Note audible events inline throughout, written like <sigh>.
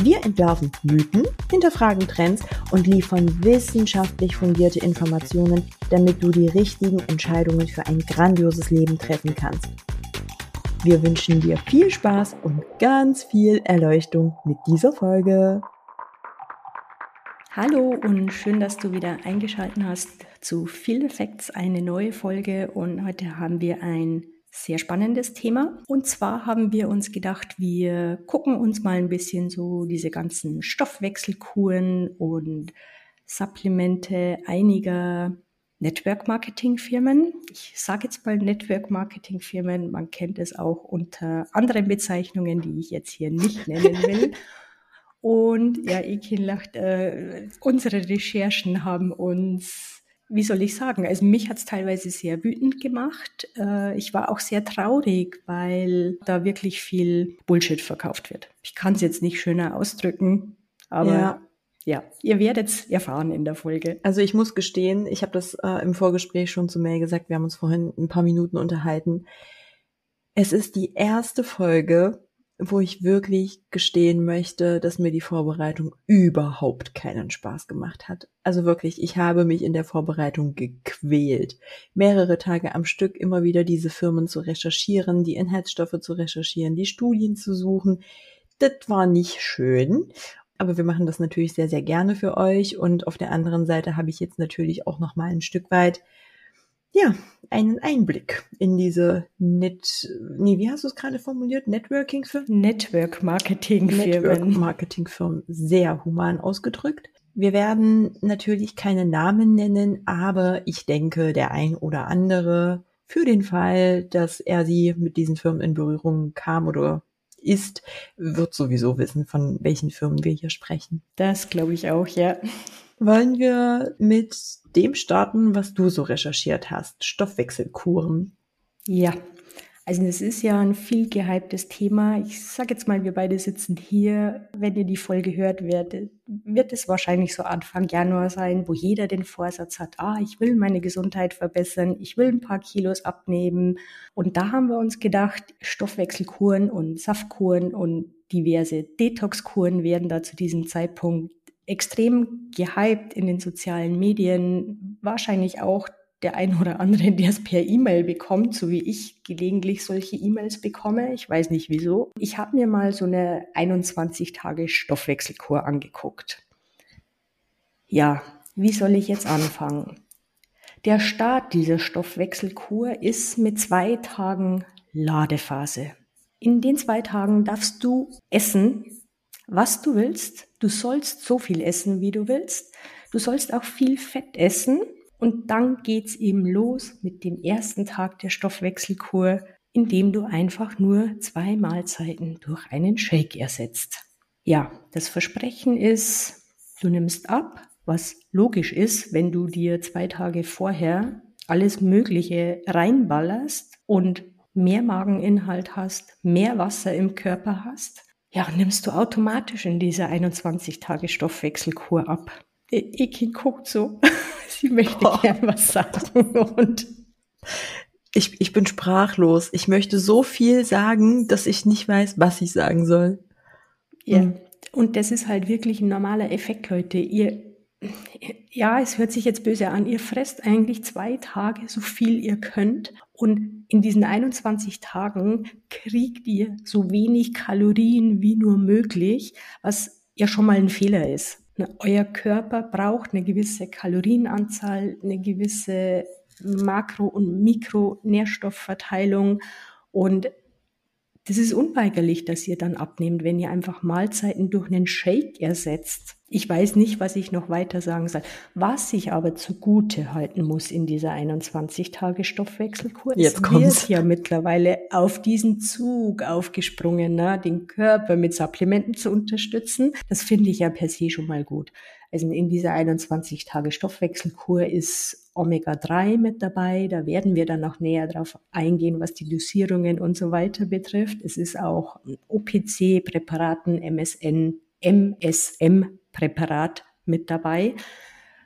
Wir entwerfen Mythen, hinterfragen Trends und liefern wissenschaftlich fundierte Informationen, damit du die richtigen Entscheidungen für ein grandioses Leben treffen kannst. Wir wünschen dir viel Spaß und ganz viel Erleuchtung mit dieser Folge. Hallo und schön, dass du wieder eingeschaltet hast zu Field Effects, eine neue Folge. Und heute haben wir ein sehr spannendes Thema. Und zwar haben wir uns gedacht, wir gucken uns mal ein bisschen so diese ganzen Stoffwechselkuren und Supplemente einiger Network-Marketing-Firmen. Ich sage jetzt mal Network-Marketing-Firmen, man kennt es auch unter anderen Bezeichnungen, die ich jetzt hier nicht nennen will. <laughs> Und ja, Ekin lacht, äh, unsere Recherchen haben uns, wie soll ich sagen, also mich hat es teilweise sehr wütend gemacht. Äh, ich war auch sehr traurig, weil da wirklich viel Bullshit verkauft wird. Ich kann es jetzt nicht schöner ausdrücken, aber ja ja, ihr werdet es erfahren in der Folge. Also ich muss gestehen, ich habe das äh, im Vorgespräch schon zu Mail gesagt, wir haben uns vorhin ein paar Minuten unterhalten. Es ist die erste Folge, wo ich wirklich gestehen möchte, dass mir die Vorbereitung überhaupt keinen Spaß gemacht hat. Also wirklich, ich habe mich in der Vorbereitung gequält. Mehrere Tage am Stück immer wieder diese Firmen zu recherchieren, die Inhaltsstoffe zu recherchieren, die Studien zu suchen. Das war nicht schön. Aber wir machen das natürlich sehr, sehr gerne für euch. Und auf der anderen Seite habe ich jetzt natürlich auch noch mal ein Stück weit, ja, einen Einblick in diese Net, nee, wie hast du es gerade formuliert? Networking-Firmen? Network-Marketing-Firmen. Network-Marketing-Firmen. Sehr human ausgedrückt. Wir werden natürlich keine Namen nennen, aber ich denke, der ein oder andere für den Fall, dass er sie mit diesen Firmen in Berührung kam oder ist, wird sowieso wissen, von welchen Firmen wir hier sprechen. Das glaube ich auch, ja. Wollen wir mit dem starten, was du so recherchiert hast? Stoffwechselkuren. Ja, also es ist ja ein viel gehyptes Thema. Ich sage jetzt mal, wir beide sitzen hier. Wenn ihr die Folge hört, wird, wird es wahrscheinlich so Anfang Januar sein, wo jeder den Vorsatz hat, ah, ich will meine Gesundheit verbessern, ich will ein paar Kilos abnehmen. Und da haben wir uns gedacht, Stoffwechselkuren und Saftkuren und diverse Detoxkuren werden da zu diesem Zeitpunkt extrem gehypt in den sozialen Medien, wahrscheinlich auch der ein oder andere, <laughs> der es per E-Mail bekommt, so wie ich gelegentlich solche E-Mails bekomme. Ich weiß nicht wieso. Ich habe mir mal so eine 21 Tage Stoffwechselkur angeguckt. Ja, wie soll ich jetzt anfangen? Der Start dieser Stoffwechselkur ist mit zwei Tagen Ladephase. In den zwei Tagen darfst du essen, was du willst. Du sollst so viel essen, wie du willst. Du sollst auch viel Fett essen und dann geht's eben los mit dem ersten Tag der Stoffwechselkur, indem du einfach nur zwei Mahlzeiten durch einen Shake ersetzt. Ja, das Versprechen ist, du nimmst ab, was logisch ist, wenn du dir zwei Tage vorher alles Mögliche reinballerst und mehr Mageninhalt hast, mehr Wasser im Körper hast, ja, nimmst du automatisch in dieser 21 Tage Stoffwechselkur ab. Ekin guckt so. <laughs> Sie möchte oh. gern was sagen. Und ich, ich bin sprachlos. Ich möchte so viel sagen, dass ich nicht weiß, was ich sagen soll. Ja. Mhm. Und das ist halt wirklich ein normaler Effekt, Leute. Ihr, ja, es hört sich jetzt böse an. Ihr fresst eigentlich zwei Tage so viel ihr könnt. Und in diesen 21 Tagen kriegt ihr so wenig Kalorien wie nur möglich, was ja schon mal ein Fehler ist. Ne, euer Körper braucht eine gewisse Kalorienanzahl, eine gewisse Makro- und Mikronährstoffverteilung und das ist unweigerlich, dass ihr dann abnehmt, wenn ihr einfach Mahlzeiten durch einen Shake ersetzt. Ich weiß nicht, was ich noch weiter sagen soll. Was ich aber zugute halten muss in dieser 21-Tage-Stoffwechselkur, Jetzt es kommt's. wird ja mittlerweile auf diesen Zug aufgesprungen, ne? den Körper mit Supplementen zu unterstützen. Das finde ich ja per se schon mal gut. Also in dieser 21-Tage-Stoffwechselkur ist Omega-3 mit dabei. Da werden wir dann noch näher drauf eingehen, was die Dosierungen und so weiter betrifft. Es ist auch OPC-Präparaten, MSN, MSM-Präparat mit dabei.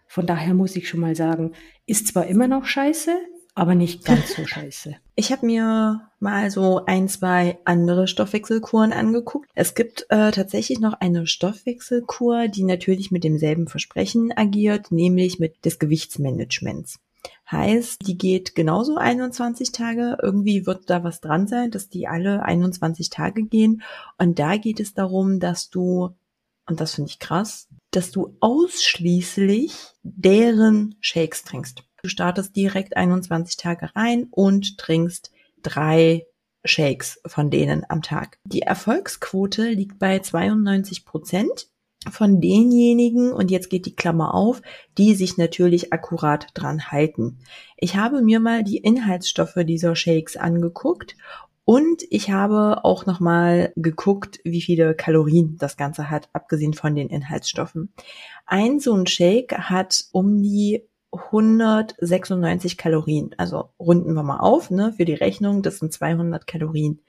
Von daher muss ich schon mal sagen, ist zwar immer noch scheiße, aber nicht ganz so scheiße. Ich habe mir mal so ein, zwei andere Stoffwechselkuren angeguckt. Es gibt äh, tatsächlich noch eine Stoffwechselkur, die natürlich mit demselben Versprechen agiert, nämlich mit des Gewichtsmanagements. Heißt, die geht genauso 21 Tage. Irgendwie wird da was dran sein, dass die alle 21 Tage gehen. Und da geht es darum, dass du, und das finde ich krass, dass du ausschließlich deren Shakes trinkst. Du startest direkt 21 Tage rein und trinkst drei Shakes von denen am Tag. Die Erfolgsquote liegt bei 92 Prozent von denjenigen, und jetzt geht die Klammer auf, die sich natürlich akkurat dran halten. Ich habe mir mal die Inhaltsstoffe dieser Shakes angeguckt und ich habe auch nochmal geguckt, wie viele Kalorien das Ganze hat, abgesehen von den Inhaltsstoffen. Ein so ein Shake hat um die 196 Kalorien. Also runden wir mal auf, ne, für die Rechnung, das sind 200 Kalorien.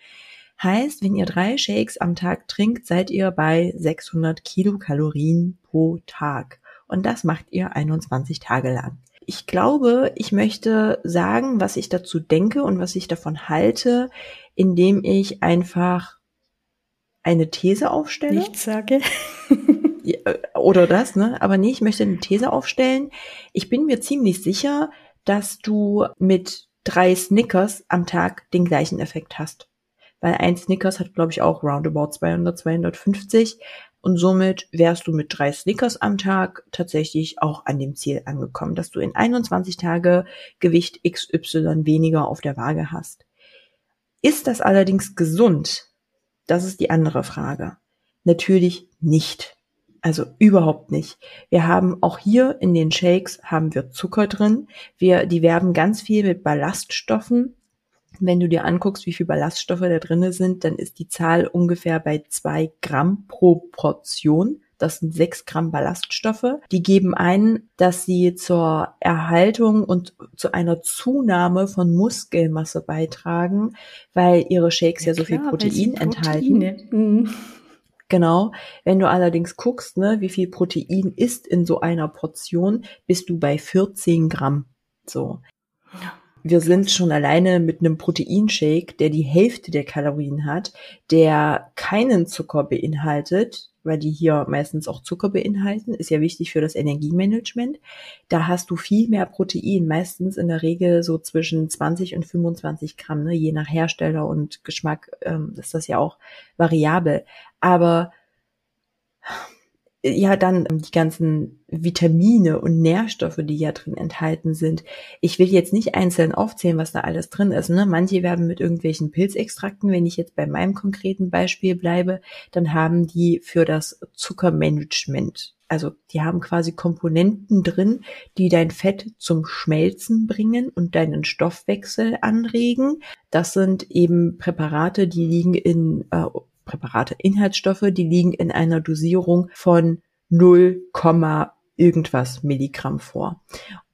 Heißt, wenn ihr drei Shakes am Tag trinkt, seid ihr bei 600 Kilokalorien pro Tag. Und das macht ihr 21 Tage lang. Ich glaube, ich möchte sagen, was ich dazu denke und was ich davon halte, indem ich einfach eine These aufstelle. Nichts sage. Oder das, ne? Aber nee, ich möchte eine These aufstellen. Ich bin mir ziemlich sicher, dass du mit drei Snickers am Tag den gleichen Effekt hast. Weil ein Snickers hat, glaube ich, auch roundabout 200, 250. Und somit wärst du mit drei Snickers am Tag tatsächlich auch an dem Ziel angekommen, dass du in 21 Tage Gewicht XY weniger auf der Waage hast. Ist das allerdings gesund? Das ist die andere Frage. Natürlich nicht. Also überhaupt nicht. Wir haben auch hier in den Shakes haben wir Zucker drin. Wir, die werben ganz viel mit Ballaststoffen. Wenn du dir anguckst, wie viel Ballaststoffe da drinne sind, dann ist die Zahl ungefähr bei zwei Gramm pro Portion. Das sind sechs Gramm Ballaststoffe. Die geben ein, dass sie zur Erhaltung und zu einer Zunahme von Muskelmasse beitragen, weil ihre Shakes ja, ja so klar, viel Protein enthalten. Mhm. Genau. Wenn du allerdings guckst, ne, wie viel Protein ist in so einer Portion, bist du bei 14 Gramm. So. Wir sind schon alleine mit einem Proteinshake, der die Hälfte der Kalorien hat, der keinen Zucker beinhaltet, weil die hier meistens auch Zucker beinhalten, ist ja wichtig für das Energiemanagement. Da hast du viel mehr Protein, meistens in der Regel so zwischen 20 und 25 Gramm, ne? je nach Hersteller und Geschmack ähm, ist das ja auch variabel. Aber ja, dann die ganzen Vitamine und Nährstoffe, die ja drin enthalten sind. Ich will jetzt nicht einzeln aufzählen, was da alles drin ist. Ne? Manche werden mit irgendwelchen Pilzextrakten, wenn ich jetzt bei meinem konkreten Beispiel bleibe, dann haben die für das Zuckermanagement, also die haben quasi Komponenten drin, die dein Fett zum Schmelzen bringen und deinen Stoffwechsel anregen. Das sind eben Präparate, die liegen in äh, Präparate, Inhaltsstoffe, die liegen in einer Dosierung von 0, irgendwas Milligramm vor.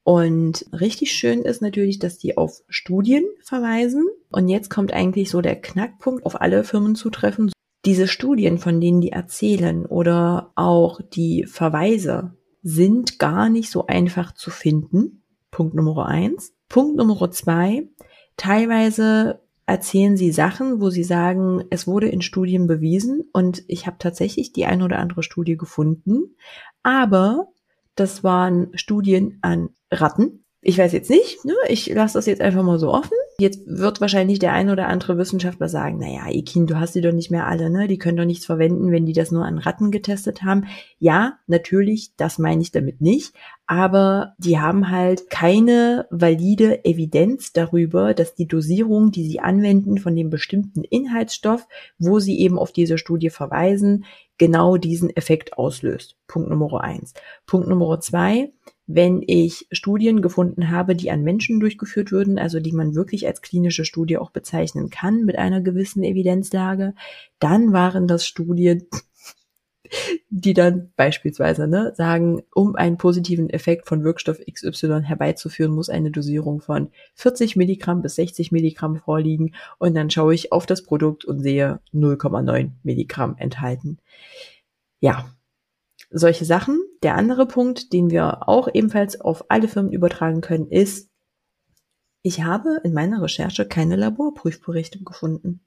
Und richtig schön ist natürlich, dass die auf Studien verweisen. Und jetzt kommt eigentlich so der Knackpunkt, auf alle Firmen zutreffen. Diese Studien, von denen die erzählen oder auch die Verweise sind gar nicht so einfach zu finden. Punkt Nummer eins. Punkt Nummer zwei. Teilweise erzählen sie Sachen, wo sie sagen, es wurde in Studien bewiesen und ich habe tatsächlich die ein oder andere Studie gefunden, aber das waren Studien an Ratten. Ich weiß jetzt nicht, ne? ich lasse das jetzt einfach mal so offen. Jetzt wird wahrscheinlich der ein oder andere Wissenschaftler sagen, naja, Ekin, du hast die doch nicht mehr alle, ne? Die können doch nichts verwenden, wenn die das nur an Ratten getestet haben. Ja, natürlich, das meine ich damit nicht. Aber die haben halt keine valide Evidenz darüber, dass die Dosierung, die sie anwenden von dem bestimmten Inhaltsstoff, wo sie eben auf diese Studie verweisen, genau diesen Effekt auslöst. Punkt Nummer eins. Punkt Nummer zwei wenn ich Studien gefunden habe, die an Menschen durchgeführt würden, also die man wirklich als klinische Studie auch bezeichnen kann mit einer gewissen Evidenzlage, dann waren das Studien, <laughs> die dann beispielsweise ne, sagen, um einen positiven Effekt von Wirkstoff XY herbeizuführen, muss eine Dosierung von 40 Milligramm bis 60 Milligramm vorliegen und dann schaue ich auf das Produkt und sehe 0,9 Milligramm enthalten. Ja, solche Sachen. Der andere Punkt, den wir auch ebenfalls auf alle Firmen übertragen können, ist, ich habe in meiner Recherche keine Laborprüfberichte gefunden.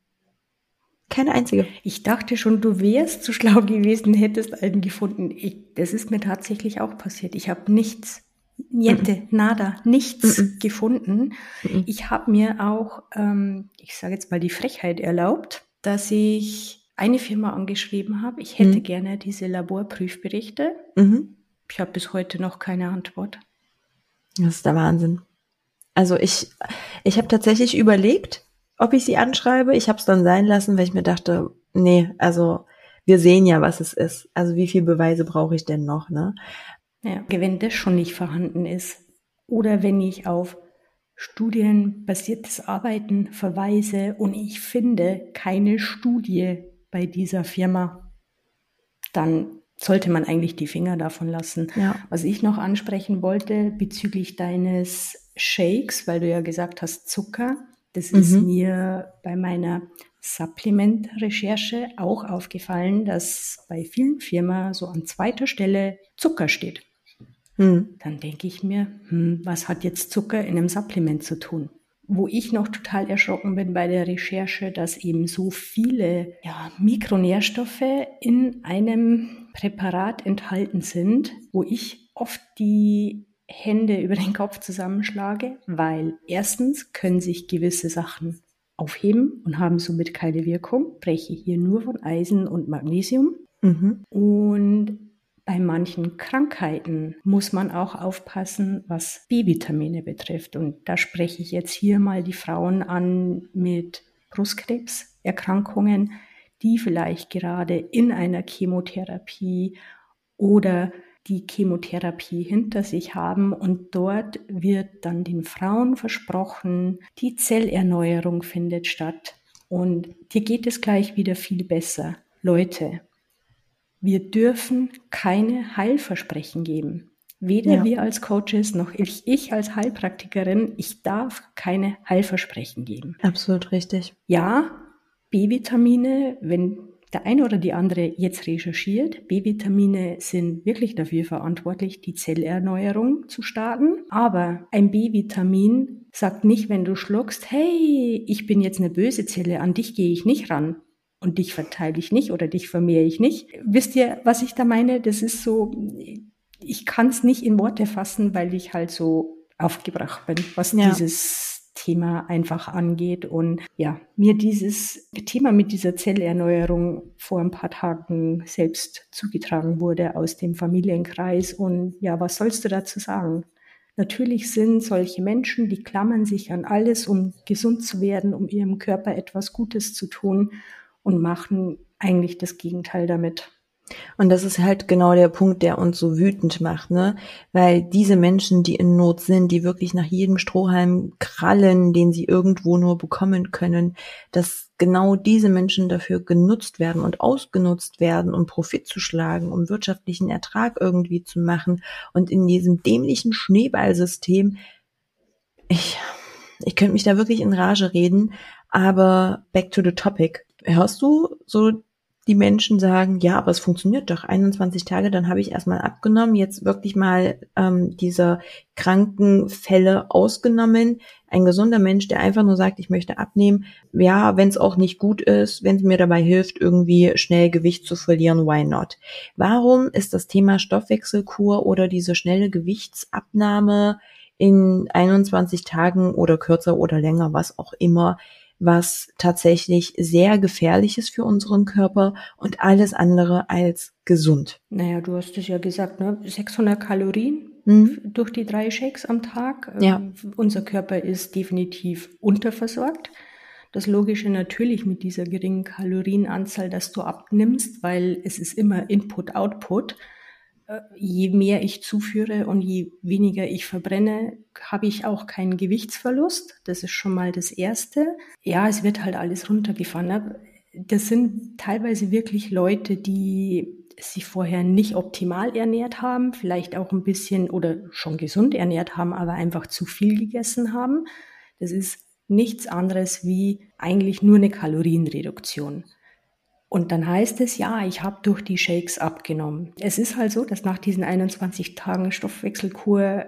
Keine einzige. Ich dachte schon, du wärst zu schlau gewesen, hättest einen gefunden. Ich, das ist mir tatsächlich auch passiert. Ich habe nichts, niente, mm -mm. nada, nichts mm gefunden. Ich habe mir auch, ähm, ich sage jetzt mal die Frechheit erlaubt, dass ich eine Firma angeschrieben habe, ich hätte mhm. gerne diese Laborprüfberichte. Mhm. Ich habe bis heute noch keine Antwort. Das ist der Wahnsinn. Also ich, ich habe tatsächlich überlegt, ob ich sie anschreibe. Ich habe es dann sein lassen, weil ich mir dachte, nee, also wir sehen ja, was es ist. Also wie viel Beweise brauche ich denn noch, ne? Ja, wenn das schon nicht vorhanden ist. Oder wenn ich auf studienbasiertes Arbeiten verweise und ich finde keine Studie, bei dieser Firma, dann sollte man eigentlich die Finger davon lassen. Ja. Was ich noch ansprechen wollte bezüglich deines Shakes, weil du ja gesagt hast Zucker, das mhm. ist mir bei meiner Supplement-Recherche auch aufgefallen, dass bei vielen Firmen so an zweiter Stelle Zucker steht. Mhm. Dann denke ich mir, hm, was hat jetzt Zucker in einem Supplement zu tun? Wo ich noch total erschrocken bin bei der Recherche, dass eben so viele ja, Mikronährstoffe in einem Präparat enthalten sind, wo ich oft die Hände über den Kopf zusammenschlage, weil erstens können sich gewisse Sachen aufheben und haben somit keine Wirkung. Breche hier nur von Eisen und Magnesium. Mhm. Und bei manchen Krankheiten muss man auch aufpassen, was B-Vitamine betrifft. Und da spreche ich jetzt hier mal die Frauen an mit Brustkrebserkrankungen, die vielleicht gerade in einer Chemotherapie oder die Chemotherapie hinter sich haben und dort wird dann den Frauen versprochen, die Zellerneuerung findet statt und dir geht es gleich wieder viel besser. Leute, wir dürfen keine Heilversprechen geben. Weder ja. wir als Coaches noch ich, ich als Heilpraktikerin, ich darf keine Heilversprechen geben. Absolut richtig. Ja, B-Vitamine, wenn der eine oder die andere jetzt recherchiert, B-Vitamine sind wirklich dafür verantwortlich, die Zellerneuerung zu starten. Aber ein B-Vitamin sagt nicht, wenn du schluckst, hey, ich bin jetzt eine böse Zelle, an dich gehe ich nicht ran und dich verteile ich nicht oder dich vermehre ich nicht. Wisst ihr, was ich da meine? Das ist so, ich kann es nicht in Worte fassen, weil ich halt so aufgebracht bin, was ja. dieses Thema einfach angeht. Und ja, mir dieses Thema mit dieser Zellerneuerung vor ein paar Tagen selbst zugetragen wurde aus dem Familienkreis. Und ja, was sollst du dazu sagen? Natürlich sind solche Menschen, die klammern sich an alles, um gesund zu werden, um ihrem Körper etwas Gutes zu tun und machen eigentlich das Gegenteil damit. Und das ist halt genau der Punkt, der uns so wütend macht, ne? Weil diese Menschen, die in Not sind, die wirklich nach jedem Strohhalm krallen, den sie irgendwo nur bekommen können, dass genau diese Menschen dafür genutzt werden und ausgenutzt werden, um Profit zu schlagen, um wirtschaftlichen Ertrag irgendwie zu machen und in diesem dämlichen Schneeballsystem, ich, ich könnte mich da wirklich in Rage reden, aber back to the topic hörst du so die Menschen sagen, ja, aber es funktioniert doch 21 Tage, dann habe ich erstmal abgenommen, jetzt wirklich mal ähm, diese Krankenfälle ausgenommen. Ein gesunder Mensch, der einfach nur sagt, ich möchte abnehmen, ja, wenn es auch nicht gut ist, wenn es mir dabei hilft, irgendwie schnell Gewicht zu verlieren, why not? Warum ist das Thema Stoffwechselkur oder diese schnelle Gewichtsabnahme in 21 Tagen oder kürzer oder länger, was auch immer, was tatsächlich sehr gefährlich ist für unseren Körper und alles andere als gesund. Naja, du hast es ja gesagt, ne? 600 Kalorien mhm. durch die drei Shakes am Tag. Ja. Ähm, unser Körper ist definitiv unterversorgt. Das Logische natürlich mit dieser geringen Kalorienanzahl, dass du abnimmst, weil es ist immer Input-Output. Je mehr ich zuführe und je weniger ich verbrenne, habe ich auch keinen Gewichtsverlust. Das ist schon mal das Erste. Ja, es wird halt alles runtergefahren. Das sind teilweise wirklich Leute, die sich vorher nicht optimal ernährt haben, vielleicht auch ein bisschen oder schon gesund ernährt haben, aber einfach zu viel gegessen haben. Das ist nichts anderes wie eigentlich nur eine Kalorienreduktion. Und dann heißt es, ja, ich habe durch die Shakes abgenommen. Es ist halt so, dass nach diesen 21 Tagen Stoffwechselkur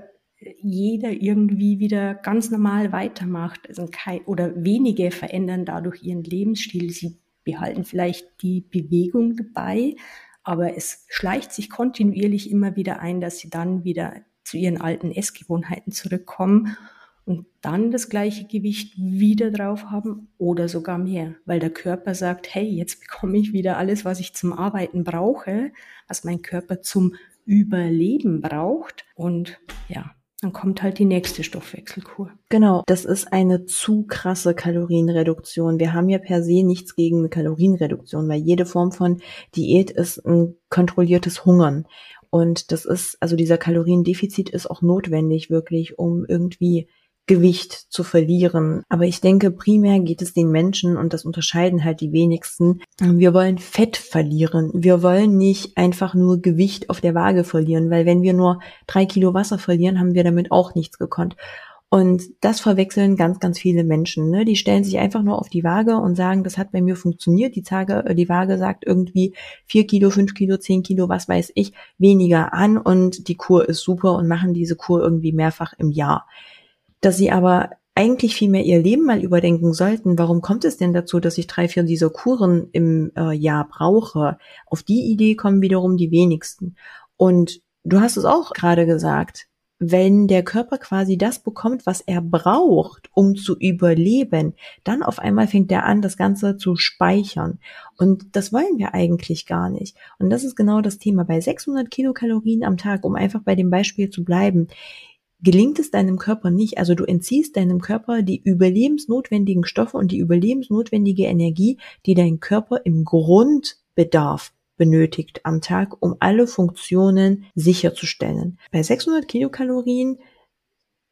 jeder irgendwie wieder ganz normal weitermacht. Also kein, oder wenige verändern dadurch ihren Lebensstil. Sie behalten vielleicht die Bewegung dabei, aber es schleicht sich kontinuierlich immer wieder ein, dass sie dann wieder zu ihren alten Essgewohnheiten zurückkommen und dann das gleiche Gewicht wieder drauf haben oder sogar mehr, weil der Körper sagt, hey, jetzt bekomme ich wieder alles, was ich zum Arbeiten brauche, was mein Körper zum Überleben braucht und ja, dann kommt halt die nächste Stoffwechselkur. Genau, das ist eine zu krasse Kalorienreduktion. Wir haben ja per se nichts gegen eine Kalorienreduktion, weil jede Form von Diät ist ein kontrolliertes Hungern. Und das ist, also dieser Kaloriendefizit ist auch notwendig wirklich, um irgendwie Gewicht zu verlieren. Aber ich denke, primär geht es den Menschen, und das unterscheiden halt die wenigsten, wir wollen Fett verlieren. Wir wollen nicht einfach nur Gewicht auf der Waage verlieren, weil wenn wir nur drei Kilo Wasser verlieren, haben wir damit auch nichts gekonnt. Und das verwechseln ganz, ganz viele Menschen. Ne? Die stellen sich einfach nur auf die Waage und sagen, das hat bei mir funktioniert. Die, Tage, äh, die Waage sagt irgendwie vier Kilo, fünf Kilo, zehn Kilo, was weiß ich, weniger an und die Kur ist super und machen diese Kur irgendwie mehrfach im Jahr dass sie aber eigentlich viel mehr ihr Leben mal überdenken sollten. Warum kommt es denn dazu, dass ich drei, vier dieser Kuren im äh, Jahr brauche? Auf die Idee kommen wiederum die wenigsten. Und du hast es auch gerade gesagt, wenn der Körper quasi das bekommt, was er braucht, um zu überleben, dann auf einmal fängt er an, das Ganze zu speichern. Und das wollen wir eigentlich gar nicht. Und das ist genau das Thema. Bei 600 Kilokalorien am Tag, um einfach bei dem Beispiel zu bleiben, gelingt es deinem Körper nicht, also du entziehst deinem Körper die überlebensnotwendigen Stoffe und die überlebensnotwendige Energie, die dein Körper im Grundbedarf benötigt am Tag, um alle Funktionen sicherzustellen. Bei 600 Kilokalorien,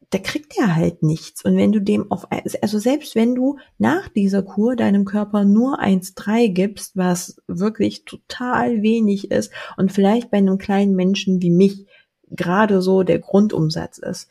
da kriegt er halt nichts. Und wenn du dem auf, also selbst wenn du nach dieser Kur deinem Körper nur 1,3 gibst, was wirklich total wenig ist und vielleicht bei einem kleinen Menschen wie mich gerade so der Grundumsatz ist,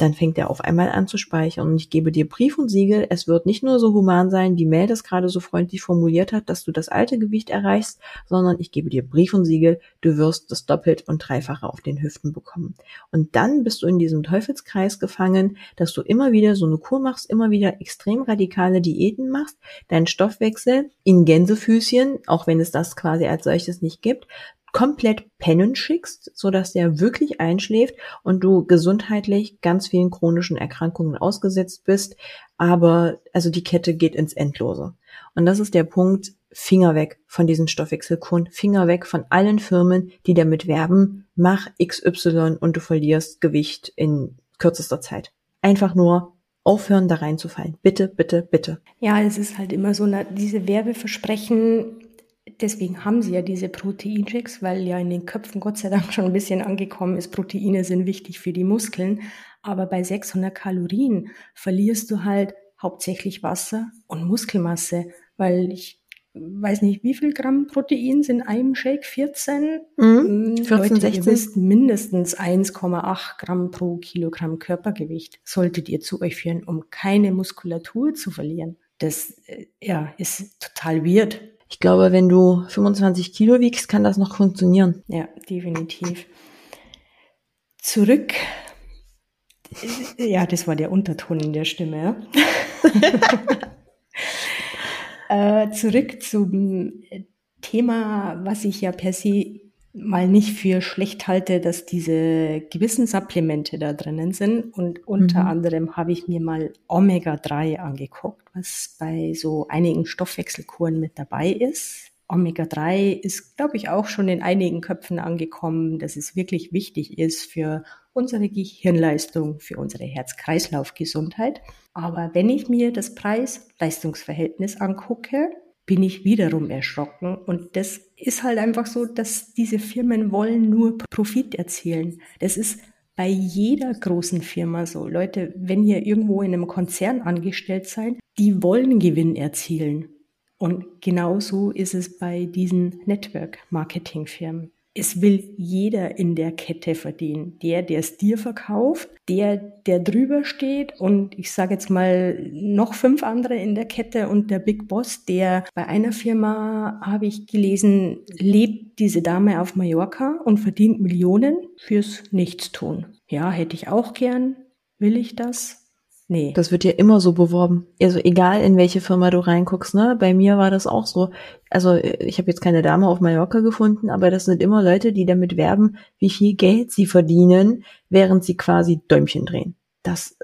dann fängt er auf einmal an zu speichern. Und ich gebe dir Brief und Siegel, es wird nicht nur so human sein, wie Mel das gerade so freundlich formuliert hat, dass du das alte Gewicht erreichst, sondern ich gebe dir Brief und Siegel, du wirst das doppelt und dreifache auf den Hüften bekommen. Und dann bist du in diesem Teufelskreis gefangen, dass du immer wieder so eine Kur machst, immer wieder extrem radikale Diäten machst, deinen Stoffwechsel in Gänsefüßchen, auch wenn es das quasi als solches nicht gibt, komplett pennen schickst, so dass der wirklich einschläft und du gesundheitlich ganz vielen chronischen Erkrankungen ausgesetzt bist. Aber also die Kette geht ins Endlose. Und das ist der Punkt, Finger weg von diesen Stoffwechselkuren, Finger weg von allen Firmen, die damit werben, mach XY und du verlierst Gewicht in kürzester Zeit. Einfach nur aufhören, da reinzufallen. Bitte, bitte, bitte. Ja, es ist halt immer so, diese Werbeversprechen deswegen haben sie ja diese Proteinchecks, weil ja in den Köpfen Gott sei Dank schon ein bisschen angekommen ist, Proteine sind wichtig für die Muskeln. Aber bei 600 Kalorien verlierst du halt hauptsächlich Wasser und Muskelmasse, weil ich weiß nicht, wie viel Gramm Protein sind in einem Shake? 14? Mhm, 14, Leute, 16. Ihr wisst, mindestens 1,8 Gramm pro Kilogramm Körpergewicht solltet ihr zu euch führen, um keine Muskulatur zu verlieren. Das äh, ja, ist total weird. Ich glaube, wenn du 25 Kilo wiegst, kann das noch funktionieren. Ja, definitiv. Zurück. Ja, das war der Unterton in der Stimme. <laughs> äh, zurück zum Thema, was ich ja per se mal nicht für schlecht halte, dass diese gewissen Supplemente da drinnen sind. Und unter mhm. anderem habe ich mir mal Omega-3 angeguckt, was bei so einigen Stoffwechselkuren mit dabei ist. Omega-3 ist, glaube ich, auch schon in einigen Köpfen angekommen, dass es wirklich wichtig ist für unsere Gehirnleistung, für unsere Herz-Kreislauf-Gesundheit. Aber wenn ich mir das Preis-Leistungs-Verhältnis angucke, bin ich wiederum erschrocken. Und das ist halt einfach so, dass diese Firmen wollen nur Profit erzielen. Das ist bei jeder großen Firma so. Leute, wenn ihr irgendwo in einem Konzern angestellt seid, die wollen Gewinn erzielen. Und genauso ist es bei diesen Network-Marketing-Firmen es will jeder in der Kette verdienen. Der, der es dir verkauft, der, der drüber steht und ich sage jetzt mal noch fünf andere in der Kette und der Big Boss, der bei einer Firma, habe ich gelesen, lebt diese Dame auf Mallorca und verdient Millionen fürs Nichtstun. Ja, hätte ich auch gern. Will ich das? Nee. Das wird ja immer so beworben. Also egal in welche Firma du reinguckst, ne? Bei mir war das auch so. Also ich habe jetzt keine Dame auf Mallorca gefunden, aber das sind immer Leute, die damit werben, wie viel Geld sie verdienen, während sie quasi Däumchen drehen. Das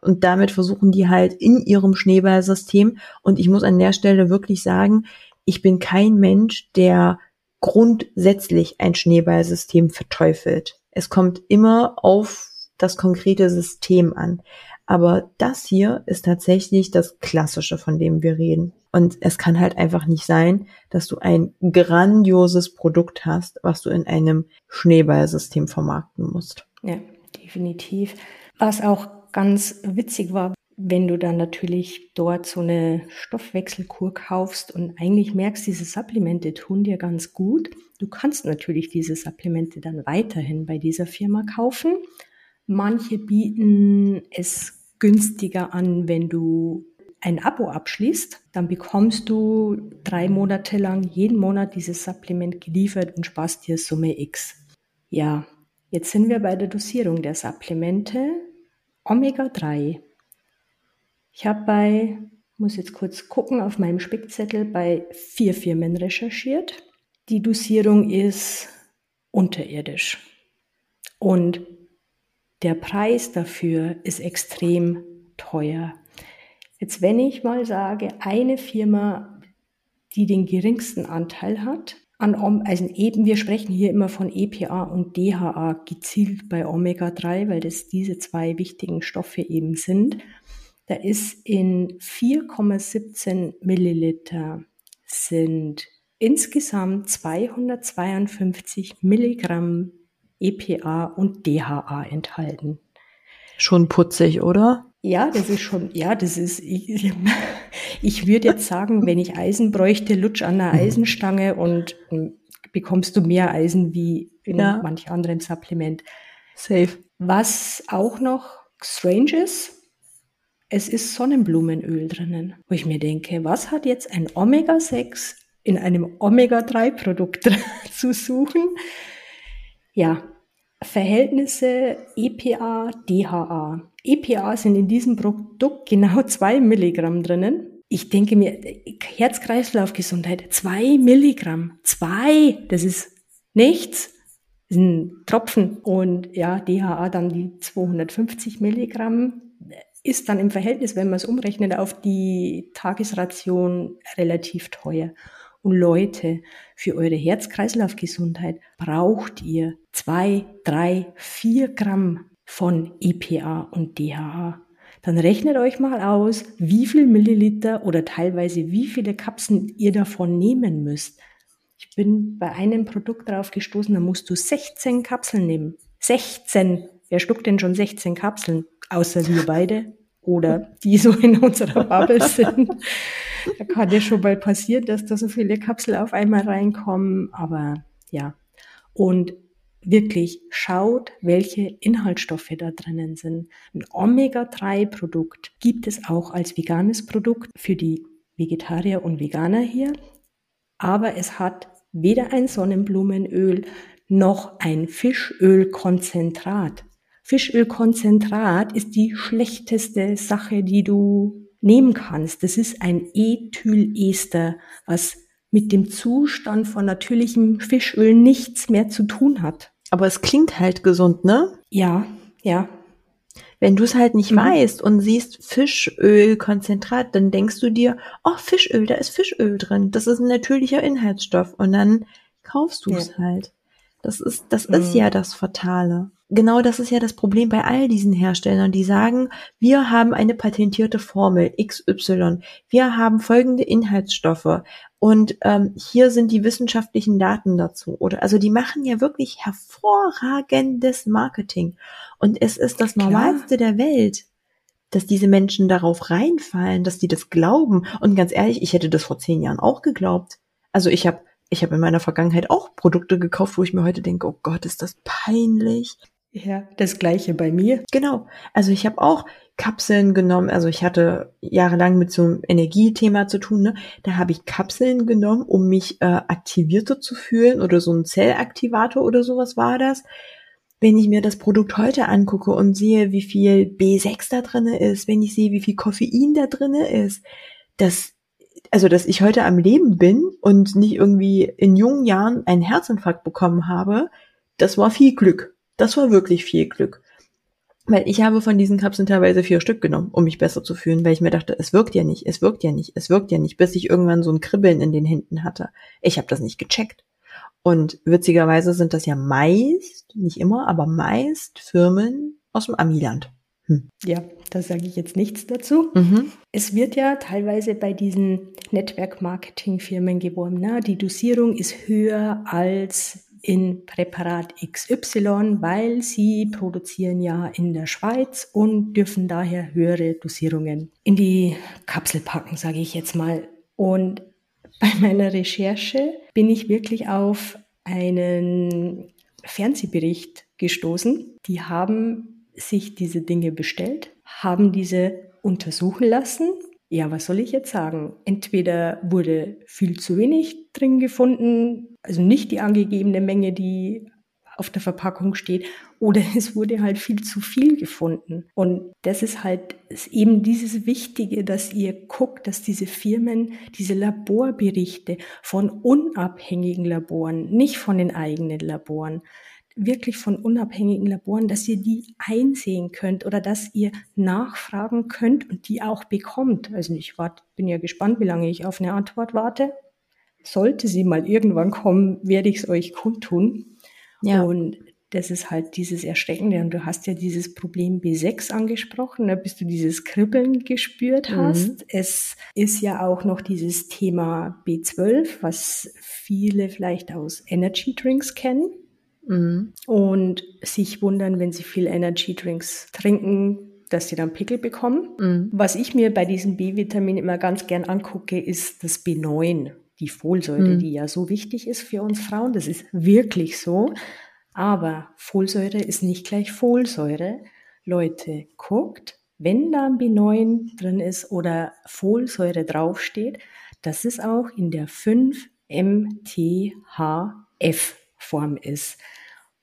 und damit versuchen die halt in ihrem Schneeballsystem. Und ich muss an der Stelle wirklich sagen, ich bin kein Mensch, der grundsätzlich ein Schneeballsystem verteufelt. Es kommt immer auf das konkrete System an. Aber das hier ist tatsächlich das Klassische, von dem wir reden. Und es kann halt einfach nicht sein, dass du ein grandioses Produkt hast, was du in einem Schneeballsystem vermarkten musst. Ja, definitiv. Was auch ganz witzig war, wenn du dann natürlich dort so eine Stoffwechselkur kaufst und eigentlich merkst, diese Supplemente tun dir ganz gut. Du kannst natürlich diese Supplemente dann weiterhin bei dieser Firma kaufen. Manche bieten es günstiger an, wenn du ein Abo abschließt, dann bekommst du drei Monate lang jeden Monat dieses Supplement geliefert und sparst dir Summe X. Ja, jetzt sind wir bei der Dosierung der Supplemente. Omega-3. Ich habe bei, muss jetzt kurz gucken, auf meinem Spickzettel bei vier Firmen recherchiert. Die Dosierung ist unterirdisch. Und der Preis dafür ist extrem teuer. Jetzt, wenn ich mal sage, eine Firma, die den geringsten Anteil hat, an, also eben, wir sprechen hier immer von EPA und DHA gezielt bei Omega-3, weil das diese zwei wichtigen Stoffe eben sind. Da ist in 4,17 Milliliter sind insgesamt 252 Milligramm EPA und DHA enthalten. Schon putzig, oder? Ja, das ist schon, ja, das ist, ich, ich würde jetzt sagen, <laughs> wenn ich Eisen bräuchte, lutsch an der mhm. Eisenstange und hm, bekommst du mehr Eisen wie in ja. manch anderem Supplement. Safe. Was auch noch strange ist, es ist Sonnenblumenöl drinnen, wo ich mir denke, was hat jetzt ein Omega-6 in einem Omega-3-Produkt <laughs> zu suchen? Ja, Verhältnisse EPA, DHA. EPA sind in diesem Produkt genau zwei Milligramm drinnen. Ich denke mir, Herz-Kreislauf-Gesundheit, zwei Milligramm, zwei, das ist nichts, das sind Tropfen und ja, DHA dann die 250 Milligramm ist dann im Verhältnis, wenn man es umrechnet, auf die Tagesration relativ teuer. Und Leute, für eure Herz-Kreislauf-Gesundheit braucht ihr zwei, drei, vier Gramm von EPA und DHA. Dann rechnet euch mal aus, wie viel Milliliter oder teilweise wie viele Kapseln ihr davon nehmen müsst. Ich bin bei einem Produkt drauf gestoßen, da musst du 16 Kapseln nehmen. 16! Wer schluckt denn schon 16 Kapseln? Außer wir beide oder die so in unserer Bubble sind. da kann ja schon mal passieren, dass da so viele Kapsel auf einmal reinkommen. Aber ja. Und wirklich schaut, welche Inhaltsstoffe da drinnen sind. Ein Omega-3-Produkt gibt es auch als veganes Produkt für die Vegetarier und Veganer hier. Aber es hat weder ein Sonnenblumenöl noch ein Fischölkonzentrat. Fischölkonzentrat ist die schlechteste Sache, die du nehmen kannst. Das ist ein Ethylester, was mit dem Zustand von natürlichem Fischöl nichts mehr zu tun hat. Aber es klingt halt gesund, ne? Ja, ja. Wenn du es halt nicht mhm. weißt und siehst Fischölkonzentrat, dann denkst du dir, oh, Fischöl, da ist Fischöl drin. Das ist ein natürlicher Inhaltsstoff. Und dann kaufst du es ja. halt. Das ist, das mhm. ist ja das Fatale. Genau das ist ja das Problem bei all diesen Herstellern, die sagen, wir haben eine patentierte Formel XY, wir haben folgende Inhaltsstoffe und ähm, hier sind die wissenschaftlichen Daten dazu. Oder also die machen ja wirklich hervorragendes Marketing. Und es ist das Normalste Klar. der Welt, dass diese Menschen darauf reinfallen, dass die das glauben. Und ganz ehrlich, ich hätte das vor zehn Jahren auch geglaubt. Also ich habe ich habe in meiner Vergangenheit auch Produkte gekauft, wo ich mir heute denke, oh Gott, ist das peinlich. Ja, das gleiche bei mir. Genau. Also ich habe auch Kapseln genommen. Also ich hatte jahrelang mit so einem Energiethema zu tun. Ne? Da habe ich Kapseln genommen, um mich äh, aktivierter zu fühlen oder so ein Zellaktivator oder sowas war das. Wenn ich mir das Produkt heute angucke und sehe, wie viel B6 da drinne ist, wenn ich sehe, wie viel Koffein da drinne ist, das also dass ich heute am Leben bin und nicht irgendwie in jungen Jahren einen Herzinfarkt bekommen habe, das war viel Glück. Das war wirklich viel Glück. Weil ich habe von diesen Kapseln teilweise vier Stück genommen, um mich besser zu fühlen, weil ich mir dachte, es wirkt ja nicht, es wirkt ja nicht, es wirkt ja nicht, bis ich irgendwann so ein Kribbeln in den Händen hatte. Ich habe das nicht gecheckt. Und witzigerweise sind das ja meist, nicht immer, aber meist Firmen aus dem Amiland. Hm. Ja, da sage ich jetzt nichts dazu. Mhm. Es wird ja teilweise bei diesen Network-Marketing-Firmen geworben, na, die Dosierung ist höher als in Präparat XY, weil sie produzieren ja in der Schweiz und dürfen daher höhere Dosierungen in die Kapsel packen, sage ich jetzt mal. Und <laughs> bei meiner Recherche bin ich wirklich auf einen Fernsehbericht gestoßen. Die haben sich diese Dinge bestellt, haben diese untersuchen lassen ja, was soll ich jetzt sagen? Entweder wurde viel zu wenig drin gefunden, also nicht die angegebene Menge, die auf der Verpackung steht, oder <laughs> es wurde halt viel zu viel gefunden. Und das ist halt ist eben dieses Wichtige, dass ihr guckt, dass diese Firmen diese Laborberichte von unabhängigen Laboren, nicht von den eigenen Laboren, wirklich von unabhängigen Laboren, dass ihr die einsehen könnt oder dass ihr nachfragen könnt und die auch bekommt. Also ich warte, bin ja gespannt, wie lange ich auf eine Antwort warte. Sollte sie mal irgendwann kommen, werde ich es euch kundtun. Ja. Und das ist halt dieses Erschreckende. Und du hast ja dieses Problem B6 angesprochen, ne, bis du dieses Kribbeln gespürt mhm. hast. Mhm. Es ist ja auch noch dieses Thema B12, was viele vielleicht aus Energy Drinks kennen. Mhm. Und sich wundern, wenn sie viel Energy Drinks trinken, dass sie dann Pickel bekommen. Mhm. Was ich mir bei diesem B-Vitamin immer ganz gern angucke, ist das B9, die Folsäure, mhm. die ja so wichtig ist für uns Frauen. Das ist wirklich so. Aber Folsäure ist nicht gleich Folsäure. Leute, guckt, wenn da ein B9 drin ist oder Folsäure draufsteht, das ist auch in der 5-MTHF-Form ist.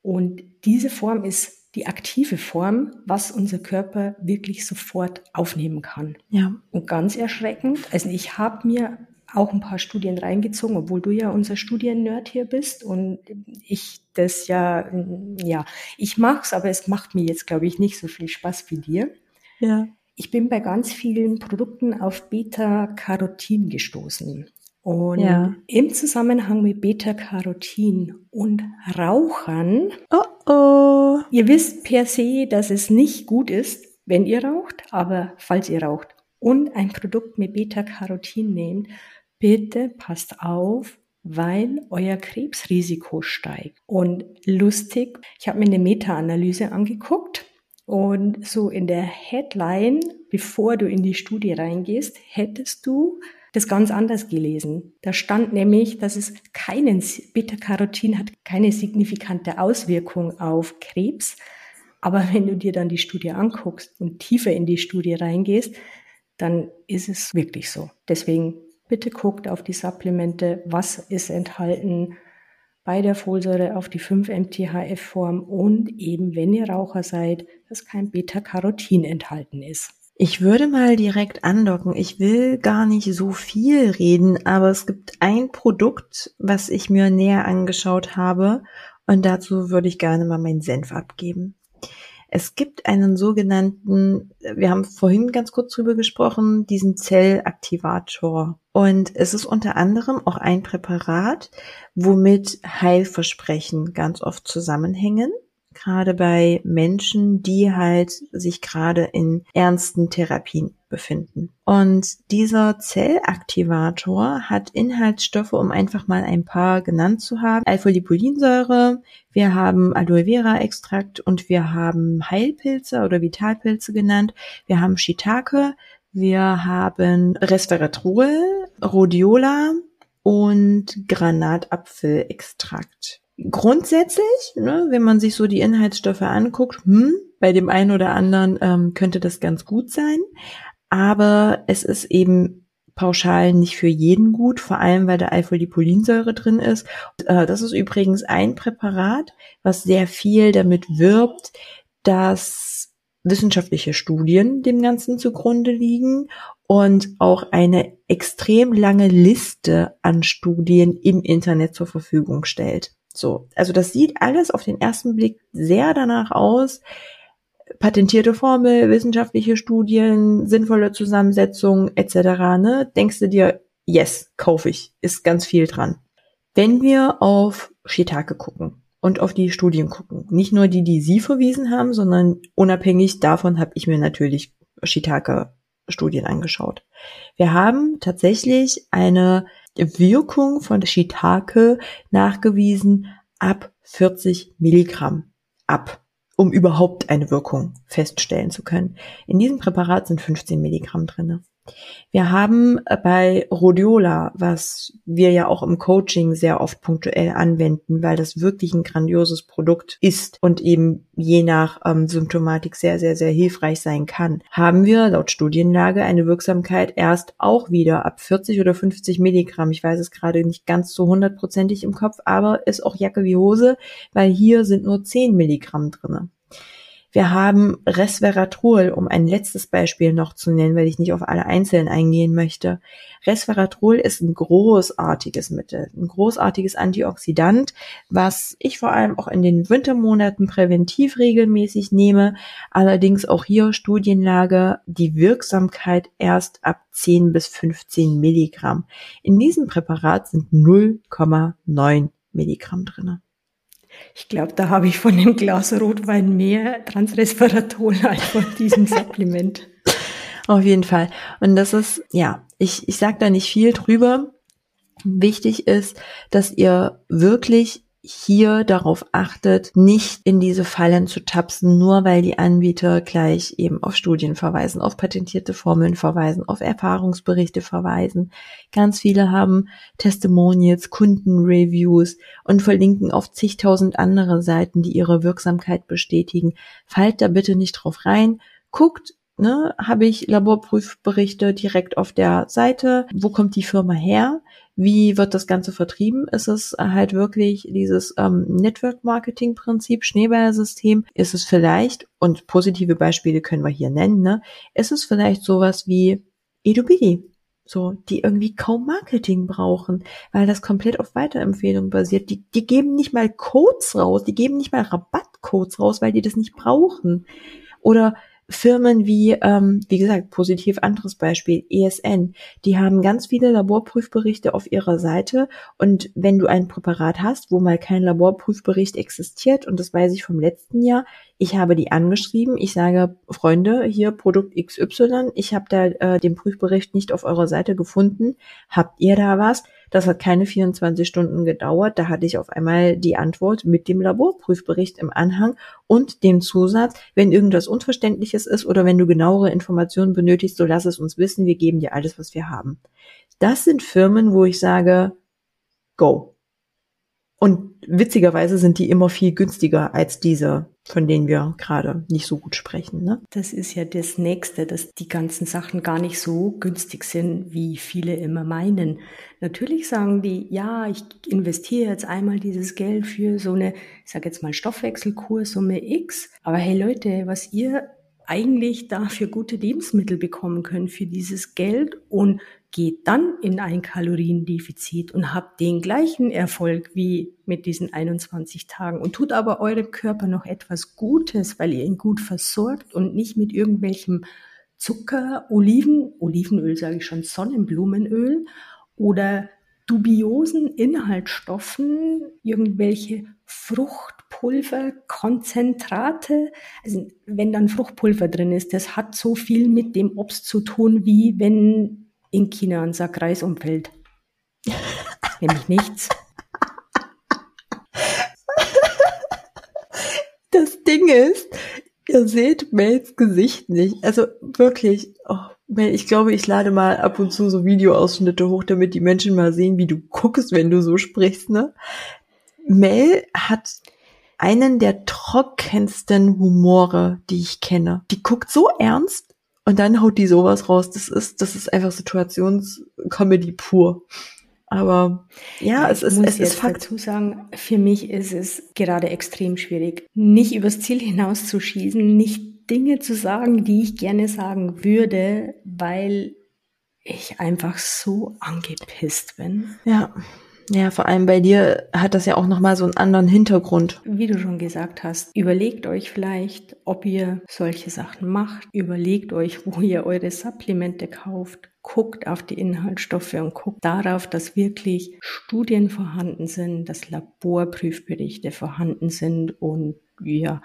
Und diese Form ist die aktive Form, was unser Körper wirklich sofort aufnehmen kann. Ja. Und ganz erschreckend, also ich habe mir auch ein paar Studien reingezogen, obwohl du ja unser Studiennerd hier bist und ich das ja, ja, ich mag's, aber es macht mir jetzt, glaube ich, nicht so viel Spaß wie dir. Ja. Ich bin bei ganz vielen Produkten auf Beta-Carotin gestoßen. Und ja. im Zusammenhang mit Beta-Carotin und Rauchern, oh oh. ihr wisst per se, dass es nicht gut ist, wenn ihr raucht, aber falls ihr raucht und ein Produkt mit Beta-Carotin nehmt, bitte passt auf, weil euer Krebsrisiko steigt. Und lustig, ich habe mir eine Meta-Analyse angeguckt und so in der Headline, bevor du in die Studie reingehst, hättest du das ganz anders gelesen. Da stand nämlich, dass es keinen, Beta-Carotin hat keine signifikante Auswirkung auf Krebs. Aber wenn du dir dann die Studie anguckst und tiefer in die Studie reingehst, dann ist es wirklich so. Deswegen bitte guckt auf die Supplemente, was ist enthalten bei der Folsäure auf die 5-MTHF-Form und eben, wenn ihr Raucher seid, dass kein Beta-Carotin enthalten ist. Ich würde mal direkt andocken. Ich will gar nicht so viel reden, aber es gibt ein Produkt, was ich mir näher angeschaut habe und dazu würde ich gerne mal meinen Senf abgeben. Es gibt einen sogenannten, wir haben vorhin ganz kurz drüber gesprochen, diesen Zellaktivator. Und es ist unter anderem auch ein Präparat, womit Heilversprechen ganz oft zusammenhängen gerade bei Menschen, die halt sich gerade in ernsten Therapien befinden. Und dieser Zellaktivator hat Inhaltsstoffe, um einfach mal ein paar genannt zu haben. Alpha-Lipolinsäure, wir haben Aloe Vera Extrakt und wir haben Heilpilze oder Vitalpilze genannt. Wir haben Shiitake, wir haben Resveratrol, Rhodiola und Granatapfelextrakt grundsätzlich, ne, wenn man sich so die Inhaltsstoffe anguckt, hm, bei dem einen oder anderen ähm, könnte das ganz gut sein. Aber es ist eben pauschal nicht für jeden gut, vor allem weil da Alpha-Lipolinsäure drin ist. Äh, das ist übrigens ein Präparat, was sehr viel damit wirbt, dass wissenschaftliche Studien dem Ganzen zugrunde liegen und auch eine extrem lange Liste an Studien im Internet zur Verfügung stellt. So, also das sieht alles auf den ersten Blick sehr danach aus. Patentierte Formel, wissenschaftliche Studien, sinnvolle Zusammensetzung etc. Ne? Denkst du dir, yes, kaufe ich, ist ganz viel dran. Wenn wir auf Shiitake gucken und auf die Studien gucken, nicht nur die, die Sie verwiesen haben, sondern unabhängig davon habe ich mir natürlich Shiitake-Studien angeschaut. Wir haben tatsächlich eine Wirkung von Shiitake nachgewiesen ab 40 Milligramm ab, um überhaupt eine Wirkung feststellen zu können. In diesem Präparat sind 15 Milligramm drinne. Wir haben äh, bei Rhodiola, was wir ja auch im Coaching sehr oft punktuell anwenden, weil das wirklich ein grandioses Produkt ist und eben je nach ähm, Symptomatik sehr, sehr, sehr hilfreich sein kann, haben wir laut Studienlage eine Wirksamkeit erst auch wieder ab 40 oder 50 Milligramm. Ich weiß es gerade nicht ganz so hundertprozentig im Kopf, aber ist auch Jacke wie Hose, weil hier sind nur 10 Milligramm drinne. Wir haben Resveratrol, um ein letztes Beispiel noch zu nennen, weil ich nicht auf alle einzeln eingehen möchte. Resveratrol ist ein großartiges Mittel, ein großartiges Antioxidant, was ich vor allem auch in den Wintermonaten präventiv regelmäßig nehme. Allerdings auch hier Studienlage, die Wirksamkeit erst ab 10 bis 15 Milligramm. In diesem Präparat sind 0,9 Milligramm drinne. Ich glaube, da habe ich von dem Glas Rotwein mehr Transresveratrol als von diesem <laughs> Supplement. Auf jeden Fall. Und das ist, ja, ich, ich sage da nicht viel drüber. Wichtig ist, dass ihr wirklich hier darauf achtet, nicht in diese Fallen zu tapsen, nur weil die Anbieter gleich eben auf Studien verweisen, auf patentierte Formeln verweisen, auf Erfahrungsberichte verweisen. Ganz viele haben Testimonials, Kundenreviews und verlinken auf zigtausend andere Seiten, die ihre Wirksamkeit bestätigen. Fallt da bitte nicht drauf rein. Guckt, ne, habe ich Laborprüfberichte direkt auf der Seite. Wo kommt die Firma her? Wie wird das Ganze vertrieben? Ist es halt wirklich dieses ähm, Network-Marketing-Prinzip, Schneeballsystem? Ist es vielleicht, und positive Beispiele können wir hier nennen, ne? Ist es vielleicht sowas wie EduBidi? So, die irgendwie kaum Marketing brauchen, weil das komplett auf Weiterempfehlung basiert. Die, die geben nicht mal Codes raus, die geben nicht mal Rabattcodes raus, weil die das nicht brauchen. Oder Firmen wie, ähm, wie gesagt, positiv anderes Beispiel, ESN, die haben ganz viele Laborprüfberichte auf ihrer Seite. Und wenn du ein Präparat hast, wo mal kein Laborprüfbericht existiert, und das weiß ich vom letzten Jahr, ich habe die angeschrieben, ich sage, Freunde, hier Produkt XY, ich habe da äh, den Prüfbericht nicht auf eurer Seite gefunden, habt ihr da was? Das hat keine 24 Stunden gedauert. Da hatte ich auf einmal die Antwort mit dem Laborprüfbericht im Anhang und dem Zusatz, wenn irgendwas Unverständliches ist oder wenn du genauere Informationen benötigst, so lass es uns wissen. Wir geben dir alles, was wir haben. Das sind Firmen, wo ich sage, go. Und witzigerweise sind die immer viel günstiger als diese, von denen wir gerade nicht so gut sprechen. Ne? Das ist ja das Nächste, dass die ganzen Sachen gar nicht so günstig sind, wie viele immer meinen. Natürlich sagen die, ja, ich investiere jetzt einmal dieses Geld für so eine, ich sage jetzt mal Stoffwechselkursumme X. Aber hey Leute, was ihr eigentlich dafür gute Lebensmittel bekommen können für dieses Geld und geht dann in ein Kaloriendefizit und habt den gleichen Erfolg wie mit diesen 21 Tagen und tut aber eurem Körper noch etwas Gutes, weil ihr ihn gut versorgt und nicht mit irgendwelchem Zucker, Oliven, Olivenöl sage ich schon, Sonnenblumenöl oder dubiosen Inhaltsstoffen, irgendwelche Fruchtpulver, Konzentrate. Also wenn dann Fruchtpulver drin ist, das hat so viel mit dem Obst zu tun, wie wenn in China ein Sack Reis umfällt. <laughs> Nämlich nichts. Das Ding ist, ihr seht Mels Gesicht nicht. Also wirklich, oh, Mel, ich glaube, ich lade mal ab und zu so Videoausschnitte hoch, damit die Menschen mal sehen, wie du guckst, wenn du so sprichst, ne? Mel hat einen der trockensten Humore, die ich kenne. Die guckt so ernst, und dann haut die sowas raus. Das ist, das ist einfach Situationscomedy pur. Aber ja, ja es ist, es ist Fakt. dazu sagen, für mich ist es gerade extrem schwierig, nicht übers Ziel hinauszuschießen, nicht Dinge zu sagen, die ich gerne sagen würde, weil ich einfach so angepisst bin. Ja. Ja, vor allem bei dir hat das ja auch nochmal so einen anderen Hintergrund. Wie du schon gesagt hast, überlegt euch vielleicht, ob ihr solche Sachen macht. Überlegt euch, wo ihr eure Supplemente kauft. Guckt auf die Inhaltsstoffe und guckt darauf, dass wirklich Studien vorhanden sind, dass Laborprüfberichte vorhanden sind und ja,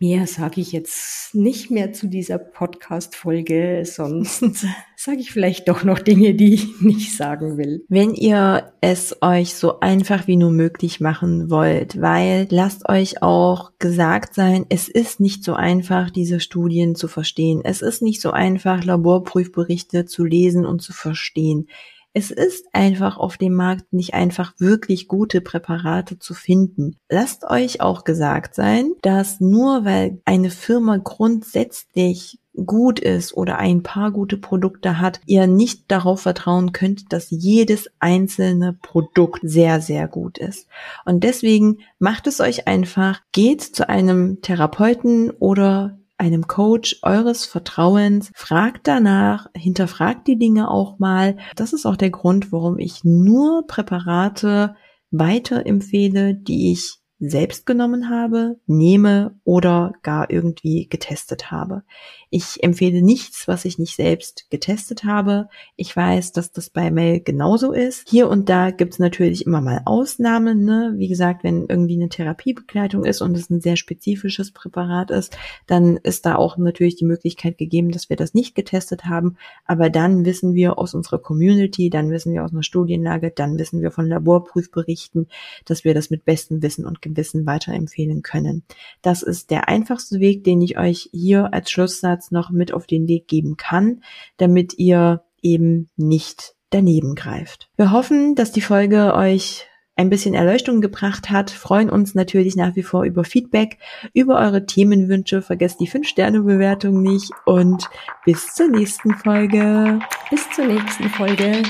Mehr sage ich jetzt nicht mehr zu dieser Podcast-Folge, sonst <laughs> sage ich vielleicht doch noch Dinge, die ich nicht sagen will. Wenn ihr es euch so einfach wie nur möglich machen wollt, weil lasst euch auch gesagt sein, es ist nicht so einfach, diese Studien zu verstehen. Es ist nicht so einfach, Laborprüfberichte zu lesen und zu verstehen. Es ist einfach auf dem Markt nicht einfach wirklich gute Präparate zu finden. Lasst euch auch gesagt sein, dass nur weil eine Firma grundsätzlich gut ist oder ein paar gute Produkte hat, ihr nicht darauf vertrauen könnt, dass jedes einzelne Produkt sehr, sehr gut ist. Und deswegen macht es euch einfach, geht zu einem Therapeuten oder einem Coach eures Vertrauens, fragt danach, hinterfragt die Dinge auch mal. Das ist auch der Grund, warum ich nur Präparate weiterempfehle, die ich selbst genommen habe, nehme oder gar irgendwie getestet habe. Ich empfehle nichts, was ich nicht selbst getestet habe. Ich weiß, dass das bei Mel genauso ist. Hier und da gibt's natürlich immer mal Ausnahmen. Ne? Wie gesagt, wenn irgendwie eine Therapiebegleitung ist und es ein sehr spezifisches Präparat ist, dann ist da auch natürlich die Möglichkeit gegeben, dass wir das nicht getestet haben. Aber dann wissen wir aus unserer Community, dann wissen wir aus einer Studienlage, dann wissen wir von Laborprüfberichten, dass wir das mit bestem Wissen und Gewissen weiterempfehlen können. Das ist der einfachste Weg, den ich euch hier als Schlusssatz noch mit auf den Weg geben kann, damit ihr eben nicht daneben greift. Wir hoffen, dass die Folge euch ein bisschen Erleuchtung gebracht hat, freuen uns natürlich nach wie vor über Feedback, über eure Themenwünsche. Vergesst die 5-Sterne-Bewertung nicht und bis zur nächsten Folge. Bis zur nächsten Folge.